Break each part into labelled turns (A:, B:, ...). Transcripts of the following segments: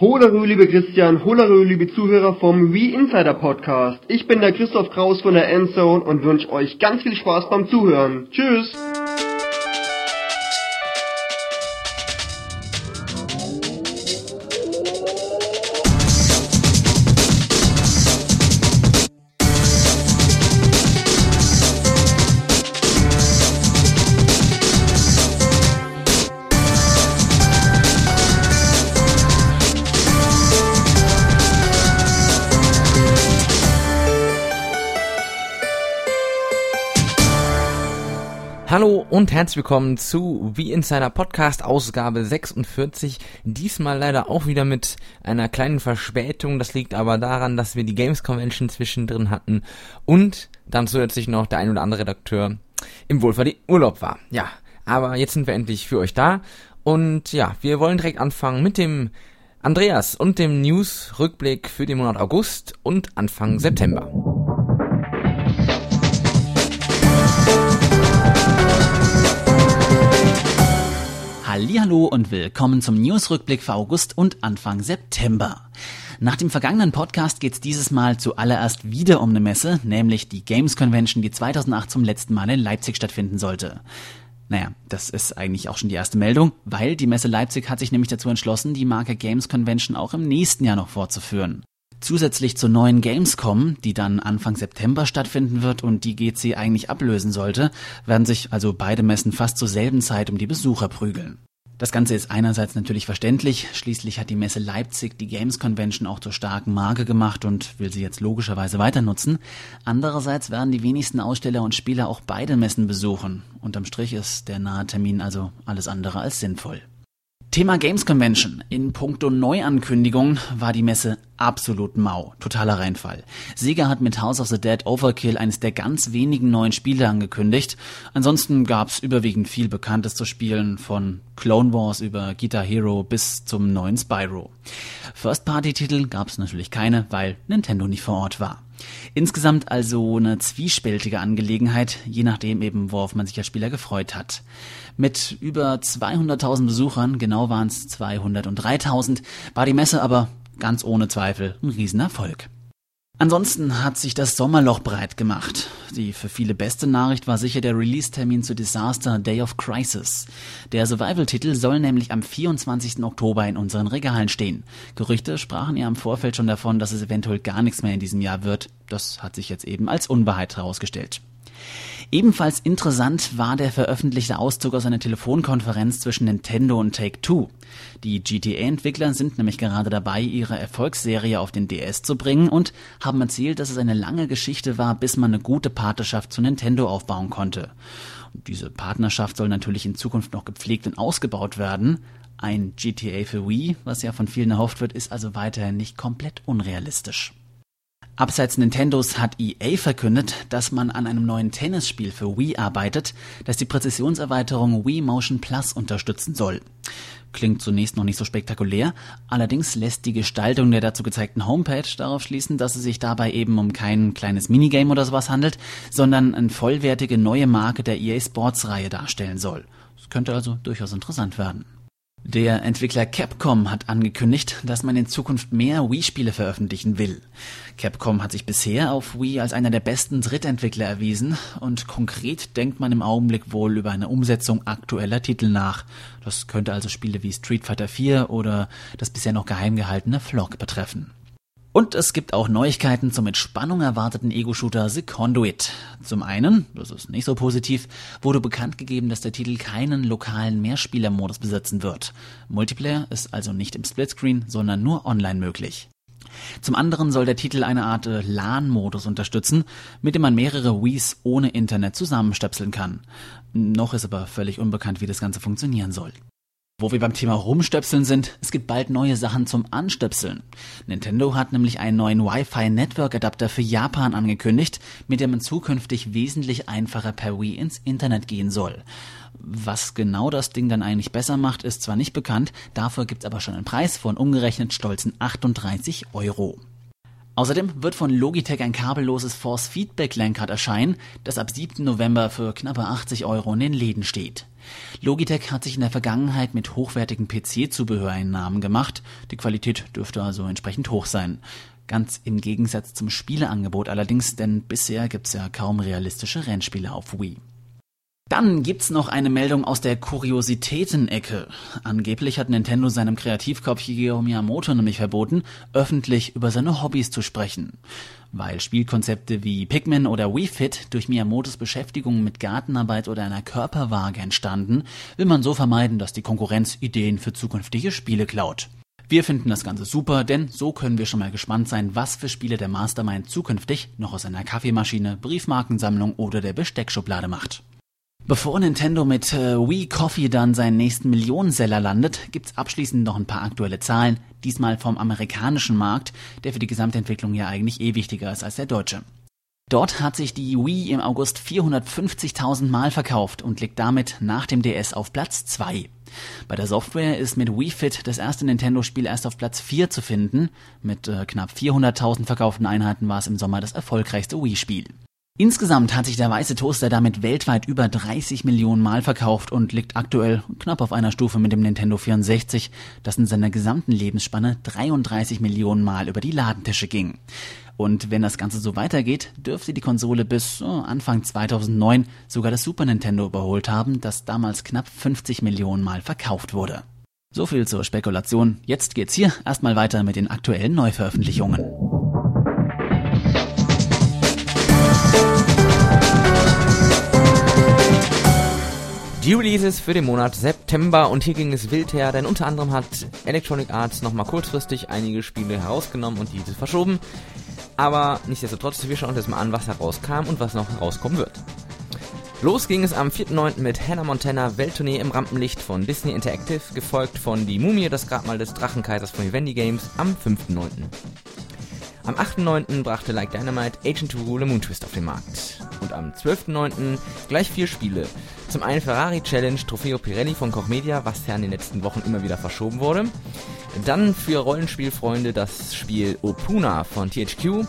A: Holarö, liebe Christian, Holarö, liebe Zuhörer vom Wii Insider Podcast. Ich bin der Christoph Kraus von der Endzone und wünsche euch ganz viel Spaß beim Zuhören. Tschüss!
B: Und herzlich willkommen zu The Insider Podcast Ausgabe 46. Diesmal leider auch wieder mit einer kleinen Verspätung. Das liegt aber daran, dass wir die Games Convention zwischendrin hatten und dann zusätzlich noch der ein oder andere Redakteur im wohlverdienten Urlaub war. Ja, aber jetzt sind wir endlich für euch da und ja, wir wollen direkt anfangen mit dem Andreas und dem News-Rückblick für den Monat August und Anfang September.
C: Hallo und willkommen zum Newsrückblick für August und Anfang September. Nach dem vergangenen Podcast geht es dieses Mal zuallererst wieder um eine Messe, nämlich die Games Convention, die 2008 zum letzten Mal in Leipzig stattfinden sollte. Naja, das ist eigentlich auch schon die erste Meldung, weil die Messe Leipzig hat sich nämlich dazu entschlossen, die Marke Games Convention auch im nächsten Jahr noch fortzuführen. Zusätzlich zur neuen Gamescom, die dann Anfang September stattfinden wird und die GC eigentlich ablösen sollte, werden sich also beide Messen fast zur selben Zeit um die Besucher prügeln. Das Ganze ist einerseits natürlich verständlich, schließlich hat die Messe Leipzig die Games Convention auch zur starken Marke gemacht und will sie jetzt logischerweise weiter nutzen. Andererseits werden die wenigsten Aussteller und Spieler auch beide Messen besuchen. Unterm Strich ist der nahe Termin also alles andere als sinnvoll. Thema Games Convention. In puncto Neuankündigung war die Messe absolut mau. Totaler Reinfall. Sega hat mit House of the Dead Overkill eines der ganz wenigen neuen Spiele angekündigt. Ansonsten gab's überwiegend viel Bekanntes zu spielen, von Clone Wars über Guitar Hero bis zum neuen Spyro. First-Party-Titel gab's natürlich keine, weil Nintendo nicht vor Ort war. Insgesamt also eine zwiespältige Angelegenheit, je nachdem eben, worauf man sich als Spieler gefreut hat. Mit über 200.000 Besuchern, genau waren es 203.000, war die Messe aber ganz ohne Zweifel ein Riesenerfolg. Ansonsten hat sich das Sommerloch breit gemacht. Die für viele beste Nachricht war sicher der Release-Termin zu Disaster Day of Crisis. Der Survival-Titel soll nämlich am 24. Oktober in unseren Regalen stehen. Gerüchte sprachen ja im Vorfeld schon davon, dass es eventuell gar nichts mehr in diesem Jahr wird. Das hat sich jetzt eben als Unwahrheit herausgestellt. Ebenfalls interessant war der veröffentlichte Auszug aus einer Telefonkonferenz zwischen Nintendo und Take-Two. Die GTA-Entwickler sind nämlich gerade dabei, ihre Erfolgsserie auf den DS zu bringen und haben erzählt, dass es eine lange Geschichte war, bis man eine gute Partnerschaft zu Nintendo aufbauen konnte. Und diese Partnerschaft soll natürlich in Zukunft noch gepflegt und ausgebaut werden. Ein GTA für Wii, was ja von vielen erhofft wird, ist also weiterhin nicht komplett unrealistisch. Abseits Nintendos hat EA verkündet, dass man an einem neuen Tennisspiel für Wii arbeitet, das die Präzisionserweiterung Wii Motion Plus unterstützen soll. Klingt zunächst noch nicht so spektakulär, allerdings lässt die Gestaltung der dazu gezeigten Homepage darauf schließen, dass es sich dabei eben um kein kleines Minigame oder sowas handelt, sondern eine vollwertige neue Marke der EA Sports Reihe darstellen soll. Es könnte also durchaus interessant werden. Der Entwickler Capcom hat angekündigt, dass man in Zukunft mehr Wii-Spiele veröffentlichen will. Capcom hat sich bisher auf Wii als einer der besten Drittentwickler erwiesen und konkret denkt man im Augenblick wohl über eine Umsetzung aktueller Titel nach. Das könnte also Spiele wie Street Fighter 4 oder das bisher noch geheim gehaltene Flock betreffen. Und es gibt auch Neuigkeiten zum mit Spannung erwarteten Ego-Shooter The Conduit. Zum einen, das ist nicht so positiv, wurde bekannt gegeben, dass der Titel keinen lokalen Mehrspielermodus besitzen wird. Multiplayer ist also nicht im Splitscreen, sondern nur online möglich. Zum anderen soll der Titel eine Art äh, LAN-Modus unterstützen, mit dem man mehrere Wiis ohne Internet zusammenstöpseln kann. Noch ist aber völlig unbekannt, wie das Ganze funktionieren soll. Wo wir beim Thema Rumstöpseln sind, es gibt bald neue Sachen zum Anstöpseln. Nintendo hat nämlich einen neuen Wi-Fi Network Adapter für Japan angekündigt, mit dem man zukünftig wesentlich einfacher per Wii ins Internet gehen soll. Was genau das Ding dann eigentlich besser macht, ist zwar nicht bekannt, dafür gibt's aber schon einen Preis von umgerechnet stolzen 38 Euro. Außerdem wird von Logitech ein kabelloses Force Feedback Lenkrad erscheinen, das ab 7. November für knappe 80 Euro in den Läden steht. Logitech hat sich in der Vergangenheit mit hochwertigen PC-Zubehör einen Namen gemacht. Die Qualität dürfte also entsprechend hoch sein. Ganz im Gegensatz zum Spieleangebot allerdings, denn bisher gibt's ja kaum realistische Rennspiele auf Wii. Dann gibt's noch eine Meldung aus der Kuriositäten-Ecke. Angeblich hat Nintendo seinem Kreativkopf Shigeru Miyamoto nämlich verboten, öffentlich über seine Hobbys zu sprechen. Weil Spielkonzepte wie Pikmin oder Wii Fit durch Miyamotos Beschäftigung mit Gartenarbeit oder einer Körperwaage entstanden, will man so vermeiden, dass die Konkurrenz Ideen für zukünftige Spiele klaut. Wir finden das Ganze super, denn so können wir schon mal gespannt sein, was für Spiele der Mastermind zukünftig noch aus einer Kaffeemaschine, Briefmarkensammlung oder der Besteckschublade macht. Bevor Nintendo mit äh, Wii Coffee dann seinen nächsten Millionenseller landet, gibt's abschließend noch ein paar aktuelle Zahlen, diesmal vom amerikanischen Markt, der für die Gesamtentwicklung ja eigentlich eh wichtiger ist als der deutsche. Dort hat sich die Wii im August 450.000 Mal verkauft und liegt damit nach dem DS auf Platz 2. Bei der Software ist mit Wii Fit das erste Nintendo-Spiel erst auf Platz 4 zu finden. Mit äh, knapp 400.000 verkauften Einheiten war es im Sommer das erfolgreichste Wii-Spiel. Insgesamt hat sich der weiße Toaster damit weltweit über 30 Millionen Mal verkauft und liegt aktuell knapp auf einer Stufe mit dem Nintendo 64, das in seiner gesamten Lebensspanne 33 Millionen Mal über die Ladentische ging. Und wenn das Ganze so weitergeht, dürfte die Konsole bis oh, Anfang 2009 sogar das Super Nintendo überholt haben, das damals knapp 50 Millionen Mal verkauft wurde. So viel zur Spekulation. Jetzt geht's hier erstmal weiter mit den aktuellen Neuveröffentlichungen.
B: Die Releases für den Monat September und hier ging es wild her, denn unter anderem hat Electronic Arts nochmal kurzfristig einige Spiele herausgenommen und diese verschoben. Aber nichtsdestotrotz, wir schauen uns jetzt mal an, was herauskam und was noch herauskommen wird. Los ging es am 4.9. mit Hannah Montana Welttournee im Rampenlicht von Disney Interactive, gefolgt von Die Mumie, das Grabmal des Drachenkaisers von Vivendi Games am 5.9. Am 8.9. brachte Like Dynamite Agent 2 Le Moon Twist auf den Markt. Und am 12.9. gleich vier Spiele. Zum einen Ferrari Challenge Trofeo Pirelli von Koch Media, was ja in den letzten Wochen immer wieder verschoben wurde. Dann für Rollenspielfreunde das Spiel Opuna von THQ.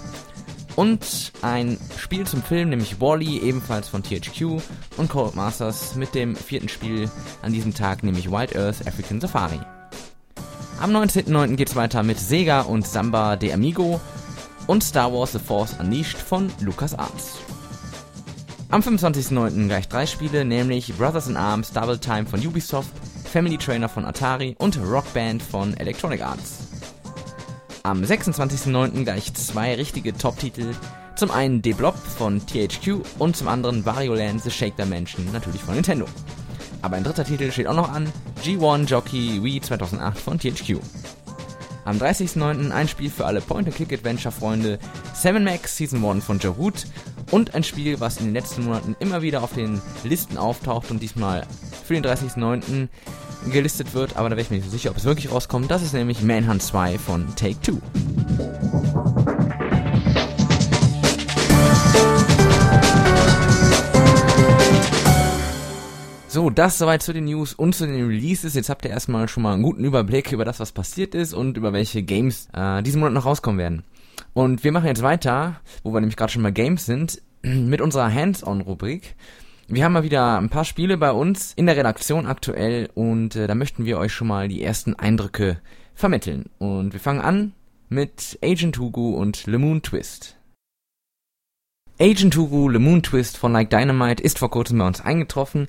B: Und ein Spiel zum Film, nämlich Wally, ebenfalls von THQ. Und Cold Masters mit dem vierten Spiel an diesem Tag, nämlich Wild Earth African Safari. Am 19.09. geht's weiter mit Sega und Samba de Amigo und Star Wars The Force Unleashed von LucasArts. Am 25.09. gleich drei Spiele, nämlich Brothers in Arms Double Time von Ubisoft, Family Trainer von Atari und Rock Band von Electronic Arts. Am 26.09. gleich zwei richtige Top-Titel, zum einen D-Blob von THQ und zum anderen Wario Land The Shake Dimension, natürlich von Nintendo. Aber ein dritter Titel steht auch noch an, G1 Jockey Wii 2008 von THQ. Am 30.09. ein Spiel für alle Point-and-Click-Adventure-Freunde, Seven Max Season 1 von Jahoot und ein Spiel, was in den letzten Monaten immer wieder auf den Listen auftaucht und diesmal für den 30.09. gelistet wird, aber da wäre ich mir nicht so sicher, ob es wirklich rauskommt. Das ist nämlich Manhunt 2 von Take-Two. So, das soweit zu den News und zu den Releases. Jetzt habt ihr erstmal schon mal einen guten Überblick über das, was passiert ist und über welche Games äh, diesen Monat noch rauskommen werden. Und wir machen jetzt weiter, wo wir nämlich gerade schon mal Games sind, mit unserer Hands-on-Rubrik. Wir haben mal wieder ein paar Spiele bei uns in der Redaktion aktuell und äh, da möchten wir euch schon mal die ersten Eindrücke vermitteln. Und wir fangen an mit Agent Hugo und Le Moon Twist. Agent Hugo, Le Moon Twist von Like Dynamite ist vor kurzem bei uns eingetroffen.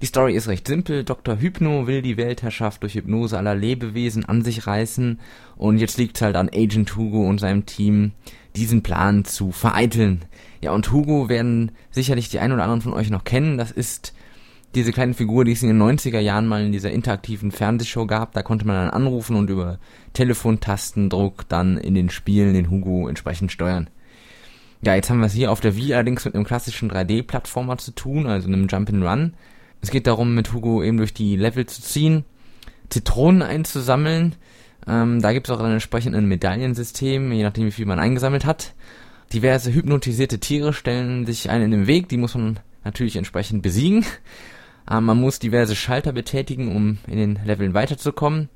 B: Die Story ist recht simpel. Dr. Hypno will die Weltherrschaft durch Hypnose aller Lebewesen an sich reißen und jetzt liegt es halt an Agent Hugo und seinem Team, diesen Plan zu vereiteln. Ja, und Hugo werden sicherlich die einen oder anderen von euch noch kennen. Das ist diese kleine Figur, die es in den 90er Jahren mal in dieser interaktiven Fernsehshow gab. Da konnte man dann anrufen und über Telefontastendruck dann in den Spielen den Hugo entsprechend steuern. Ja, jetzt haben wir es hier auf der Wii allerdings mit einem klassischen 3D-Plattformer zu tun, also einem Jump'n'Run. Es geht darum, mit Hugo eben durch die Level zu ziehen, Zitronen einzusammeln. Ähm, da gibt es auch ein entsprechendes Medaillensystem, je nachdem wie viel man eingesammelt hat. Diverse hypnotisierte Tiere stellen sich einen in den Weg, die muss man natürlich entsprechend besiegen. Ähm, man muss diverse Schalter betätigen, um in den Leveln weiterzukommen.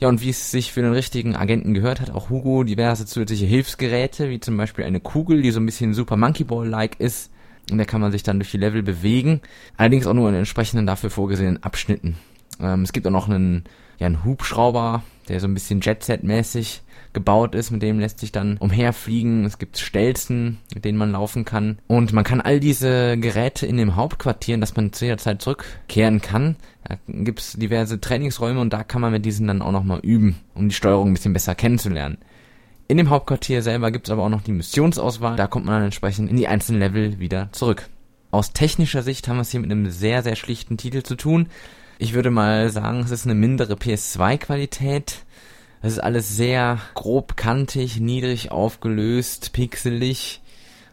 B: Ja, und wie es sich für den richtigen Agenten gehört, hat auch Hugo diverse zusätzliche Hilfsgeräte, wie zum Beispiel eine Kugel, die so ein bisschen Super Monkey Ball-like ist. Und da kann man sich dann durch die Level bewegen. Allerdings auch nur in entsprechenden dafür vorgesehenen Abschnitten. Ähm, es gibt auch noch einen, ja, einen Hubschrauber, der so ein bisschen Jet-Set-mäßig gebaut ist, mit dem lässt sich dann umherfliegen. Es gibt Stelzen, mit denen man laufen kann. Und man kann all diese Geräte in dem Hauptquartier, dass man zu jeder Zeit zurückkehren kann. Da gibt's diverse Trainingsräume und da kann man mit diesen dann auch nochmal üben, um die Steuerung ein bisschen besser kennenzulernen. In dem Hauptquartier selber gibt's aber auch noch die Missionsauswahl. Da kommt man dann entsprechend in die einzelnen Level wieder zurück. Aus technischer Sicht haben wir es hier mit einem sehr, sehr schlichten Titel zu tun. Ich würde mal sagen, es ist eine mindere PS2-Qualität. Es ist alles sehr grob kantig, niedrig aufgelöst, pixelig.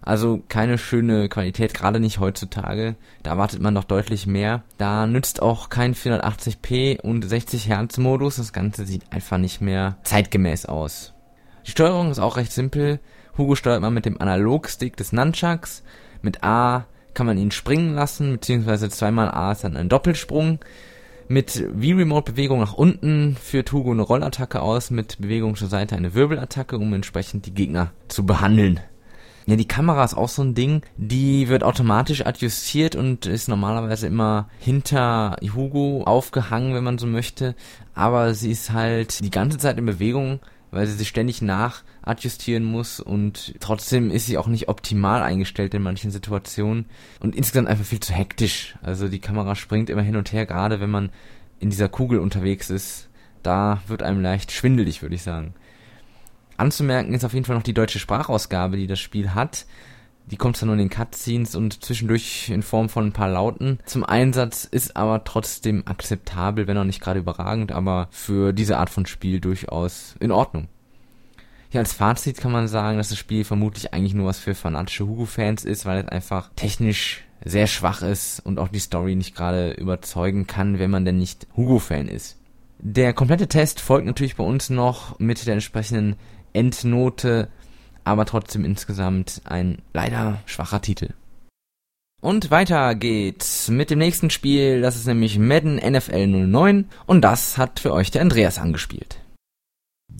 B: Also keine schöne Qualität, gerade nicht heutzutage. Da erwartet man doch deutlich mehr. Da nützt auch kein 480p und 60 Hertz Modus. Das Ganze sieht einfach nicht mehr zeitgemäß aus. Die Steuerung ist auch recht simpel. Hugo steuert man mit dem Analogstick des Nunchucks. Mit A kann man ihn springen lassen, beziehungsweise zweimal A ist dann ein Doppelsprung. Mit V-Remote-Bewegung nach unten führt Hugo eine Rollattacke aus, mit Bewegung zur Seite eine Wirbelattacke, um entsprechend die Gegner zu behandeln. Ja, die Kamera ist auch so ein Ding, die wird automatisch adjustiert und ist normalerweise immer hinter Hugo aufgehangen, wenn man so möchte, aber sie ist halt die ganze Zeit in Bewegung, weil sie sich ständig nachadjustieren muss und trotzdem ist sie auch nicht optimal eingestellt in manchen Situationen und insgesamt einfach viel zu hektisch. Also die Kamera springt immer hin und her, gerade wenn man in dieser Kugel unterwegs ist. Da wird einem leicht schwindelig, würde ich sagen. Anzumerken ist auf jeden Fall noch die deutsche Sprachausgabe, die das Spiel hat. Die kommt zwar nur in den Cutscenes und zwischendurch in Form von ein paar Lauten zum Einsatz, ist aber trotzdem akzeptabel, wenn auch nicht gerade überragend, aber für diese Art von Spiel durchaus in Ordnung. Ja, als Fazit kann man sagen, dass das Spiel vermutlich eigentlich nur was für fanatische Hugo-Fans ist, weil es einfach technisch sehr schwach ist und auch die Story nicht gerade überzeugen kann, wenn man denn nicht Hugo-Fan ist. Der komplette Test folgt natürlich bei uns noch mit der entsprechenden Endnote aber trotzdem insgesamt ein leider schwacher Titel. Und weiter geht's mit dem nächsten Spiel, das ist nämlich Madden NFL 09 und das hat für euch der Andreas angespielt.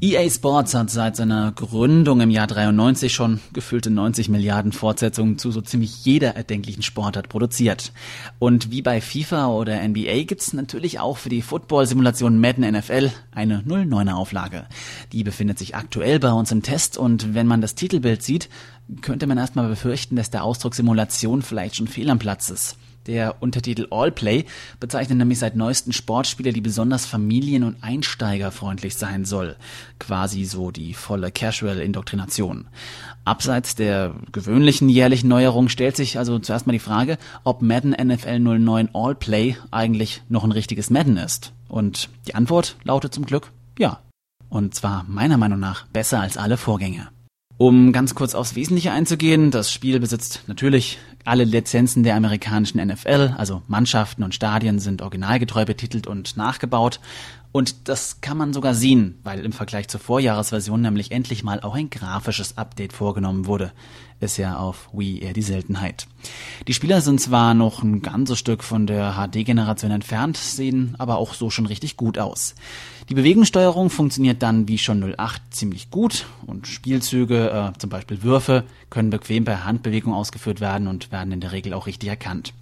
C: EA Sports hat seit seiner Gründung im Jahr 93 schon gefüllte 90 Milliarden Fortsetzungen zu so ziemlich jeder erdenklichen Sportart produziert. Und wie bei FIFA oder NBA gibt's natürlich auch für die Football-Simulation Madden NFL eine 09er Auflage. Die befindet sich aktuell bei uns im Test und wenn man das Titelbild sieht, könnte man erstmal befürchten, dass der Ausdruck Simulation vielleicht schon fehl am Platz ist. Der Untertitel Allplay bezeichnet nämlich seit neuesten Sportspiele, die besonders familien- und einsteigerfreundlich sein soll. Quasi so die volle Casual-Indoktrination. Abseits der gewöhnlichen jährlichen Neuerung stellt sich also zuerst mal die Frage, ob Madden NFL 09 Allplay eigentlich noch ein richtiges Madden ist. Und die Antwort lautet zum Glück ja. Und zwar meiner Meinung nach besser als alle Vorgänge. Um ganz kurz aufs Wesentliche einzugehen, das Spiel besitzt natürlich alle Lizenzen der amerikanischen NFL, also Mannschaften und Stadien sind originalgetreu betitelt und nachgebaut. Und das kann man sogar sehen, weil im Vergleich zur Vorjahresversion nämlich endlich mal auch ein grafisches Update vorgenommen wurde. Ist ja auf Wii eher die Seltenheit. Die Spieler sind zwar noch ein ganzes Stück von der HD-Generation entfernt, sehen aber auch so schon richtig gut aus. Die Bewegungssteuerung funktioniert dann wie schon 08 ziemlich gut und Spielzüge, äh, zum Beispiel Würfe, können bequem per Handbewegung ausgeführt werden und werden in der Regel auch richtig erkannt.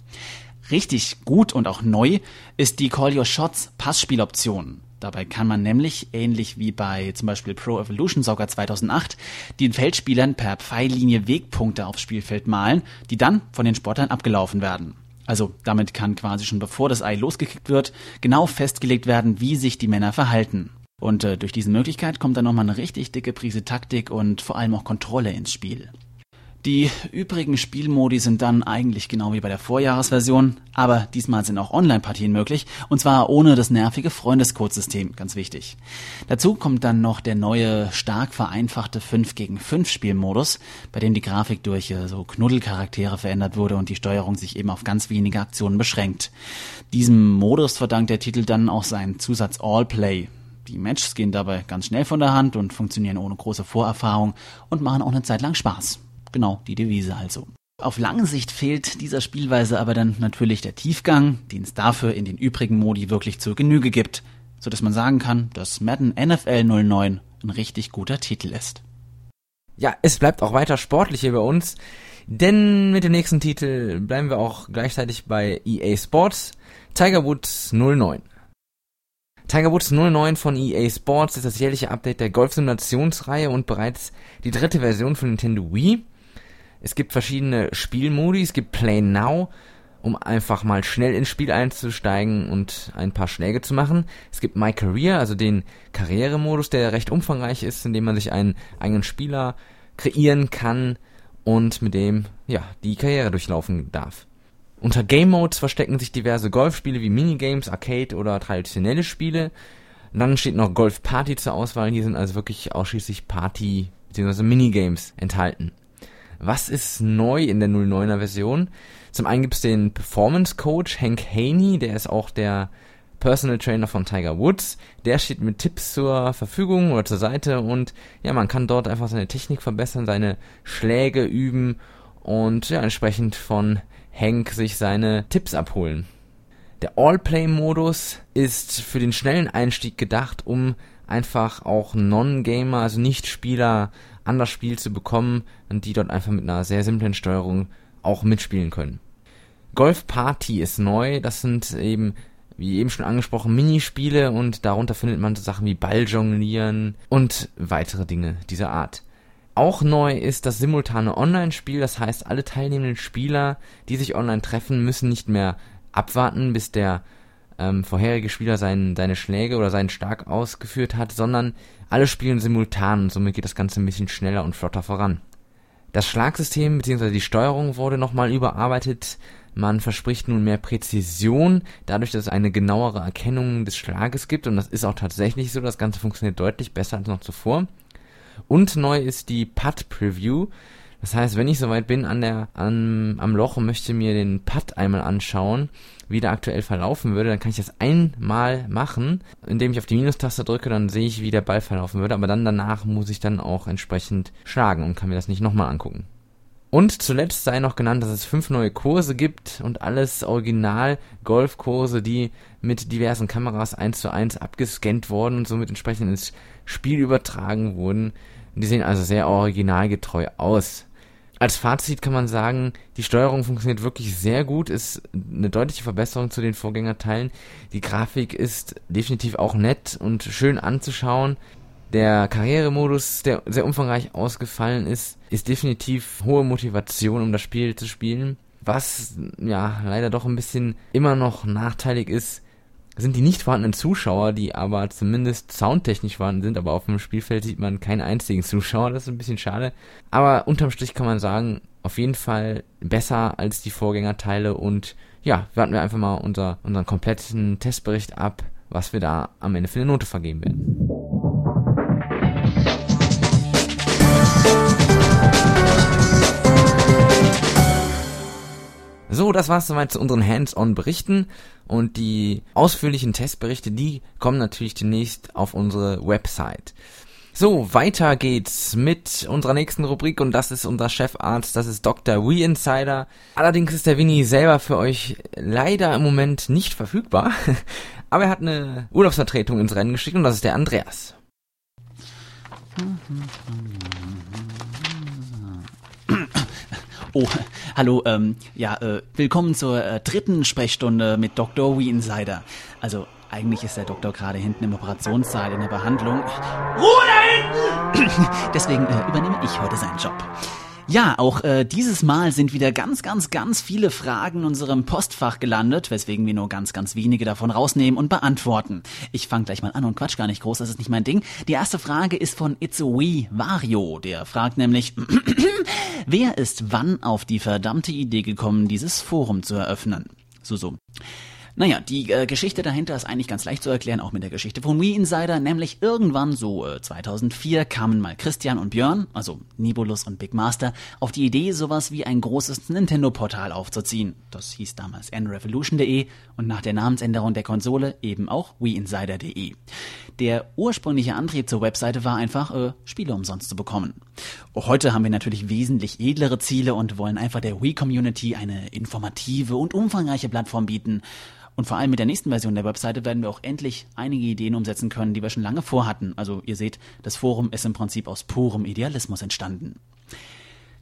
C: Richtig gut und auch neu ist die Call Your Shots Passspieloption. Dabei kann man nämlich, ähnlich wie bei zum Beispiel Pro Evolution Soccer 2008, den Feldspielern per Pfeillinie Wegpunkte aufs Spielfeld malen, die dann von den Sportlern abgelaufen werden. Also damit kann quasi schon bevor das Ei losgekickt wird, genau festgelegt werden, wie sich die Männer verhalten. Und äh, durch diese Möglichkeit kommt dann nochmal eine richtig dicke Prise Taktik und vor allem auch Kontrolle ins Spiel. Die übrigen Spielmodi sind dann eigentlich genau wie bei der Vorjahresversion, aber diesmal sind auch Online-Partien möglich, und zwar ohne das nervige Freundescode-System, ganz wichtig. Dazu kommt dann noch der neue, stark vereinfachte 5 gegen 5 Spielmodus, bei dem die Grafik durch äh, so Knuddelcharaktere verändert wurde und die Steuerung sich eben auf ganz wenige Aktionen beschränkt. Diesem Modus verdankt der Titel dann auch seinen Zusatz All-Play, die Matches gehen dabei ganz schnell von der Hand und funktionieren ohne große Vorerfahrung und machen auch eine Zeit lang Spaß. Genau, die Devise also. Auf lange Sicht fehlt dieser Spielweise aber dann natürlich der Tiefgang, den es dafür in den übrigen Modi wirklich zur Genüge gibt. so dass man sagen kann, dass Madden NFL 09 ein richtig guter Titel ist.
B: Ja, es bleibt auch weiter sportlich hier bei uns, denn mit dem nächsten Titel bleiben wir auch gleichzeitig bei EA Sports, Tiger Woods 09. Tiger Woods 09 von EA Sports ist das jährliche Update der Golf-Simulationsreihe und bereits die dritte Version von Nintendo Wii. Es gibt verschiedene Spielmodi, es gibt Play Now, um einfach mal schnell ins Spiel einzusteigen und ein paar Schläge zu machen. Es gibt My Career, also den Karrieremodus, der recht umfangreich ist, in dem man sich einen eigenen Spieler kreieren kann und mit dem ja die Karriere durchlaufen darf. Unter Game Modes verstecken sich diverse Golfspiele wie Minigames, Arcade oder traditionelle Spiele. dann steht noch Golf Party zur Auswahl. Hier sind also wirklich ausschließlich Party bzw. Minigames enthalten. Was ist neu in der 09er Version? Zum einen gibt es den Performance Coach Hank Haney, der ist auch der Personal Trainer von Tiger Woods. Der steht mit Tipps zur Verfügung oder zur Seite und ja, man kann dort einfach seine Technik verbessern, seine Schläge üben und ja, entsprechend von Hank sich seine Tipps abholen. Der All-Play-Modus ist für den schnellen Einstieg gedacht, um einfach auch Non-Gamer, also Nicht-Spieler an das Spiel zu bekommen und die dort einfach mit einer sehr simplen Steuerung auch mitspielen können. Golf Party ist neu, das sind eben wie eben schon angesprochen, Minispiele und darunter findet man so Sachen wie Balljonglieren und weitere Dinge dieser Art. Auch neu ist das simultane Online-Spiel, das heißt, alle teilnehmenden Spieler, die sich online treffen, müssen nicht mehr abwarten, bis der ähm, vorherige Spieler sein, seine Schläge oder seinen Stark ausgeführt hat, sondern alle spielen simultan und somit geht das Ganze ein bisschen schneller und flotter voran. Das Schlagsystem bzw. die Steuerung wurde nochmal überarbeitet. Man verspricht nun mehr Präzision, dadurch, dass es eine genauere Erkennung des Schlages gibt. Und das ist auch tatsächlich so. Das Ganze funktioniert deutlich besser als noch zuvor. Und neu ist die Putt Preview. Das heißt, wenn ich soweit bin an der, an, am Loch und möchte mir den Putt einmal anschauen, wie der aktuell verlaufen würde, dann kann ich das einmal machen, indem ich auf die Minustaste drücke, dann sehe ich, wie der Ball verlaufen würde, aber dann danach muss ich dann auch entsprechend schlagen und kann mir das nicht nochmal angucken. Und zuletzt sei noch genannt, dass es fünf neue Kurse gibt und alles Original Golfkurse, die mit diversen Kameras eins zu eins abgescannt wurden und somit entsprechend ins Spiel übertragen wurden. Die sehen also sehr originalgetreu aus. Als Fazit kann man sagen, die Steuerung funktioniert wirklich sehr gut, ist eine deutliche Verbesserung zu den Vorgängerteilen. Die Grafik ist definitiv auch nett und schön anzuschauen. Der Karrieremodus, der sehr umfangreich ausgefallen ist, ist definitiv hohe Motivation, um das Spiel zu spielen. Was ja leider doch ein bisschen immer noch nachteilig ist, sind die nicht vorhandenen Zuschauer, die aber zumindest soundtechnisch vorhanden sind, aber auf dem Spielfeld sieht man keinen einzigen Zuschauer, das ist ein bisschen schade. Aber unterm Strich kann man sagen, auf jeden Fall besser als die Vorgängerteile und ja, warten wir einfach mal unser, unseren kompletten Testbericht ab, was wir da am Ende für eine Note vergeben werden. So, das war's soweit zu unseren Hands-on-Berichten und die ausführlichen Testberichte, die kommen natürlich demnächst auf unsere Website. So, weiter geht's mit unserer nächsten Rubrik und das ist unser Chefarzt, das ist Dr. We Insider. Allerdings ist der Winnie selber für euch leider im Moment nicht verfügbar, aber er hat eine Urlaubsvertretung ins Rennen geschickt und das ist der Andreas.
C: Oh, hallo, ähm, ja, äh, willkommen zur äh, dritten Sprechstunde mit Dr. We Insider. Also, eigentlich ist der Doktor gerade hinten im Operationssaal in der Behandlung. Ruhe da hinten! Deswegen äh, übernehme ich heute seinen Job. Ja, auch äh, dieses Mal sind wieder ganz, ganz, ganz viele Fragen in unserem Postfach gelandet, weswegen wir nur ganz, ganz wenige davon rausnehmen und beantworten. Ich fange gleich mal an und quatsch gar nicht groß, das ist nicht mein Ding. Die erste Frage ist von It's a Wee Vario. Der fragt nämlich, wer ist wann auf die verdammte Idee gekommen, dieses Forum zu eröffnen? So, so. Naja, die äh, Geschichte dahinter ist eigentlich ganz leicht zu erklären, auch mit der Geschichte von We Insider, nämlich irgendwann so äh, 2004 kamen mal Christian und Björn, also Nibulus und Big Master, auf die Idee, sowas wie ein großes Nintendo-Portal aufzuziehen. Das hieß damals nrevolution.de und nach der Namensänderung der Konsole eben auch WeInsider.de. Der ursprüngliche Antrieb zur Webseite war einfach, äh, Spiele umsonst zu bekommen. Heute haben wir natürlich wesentlich edlere Ziele und wollen einfach der Wii-Community eine informative und umfangreiche Plattform bieten, Und vor allem mit der nächsten Version der Webseite werden wir auch endlich einige Ideen umsetzen können, die wir schon lange vorhatten. Also ihr seht, das Forum ist im Prinzip aus purem Idealismus entstanden.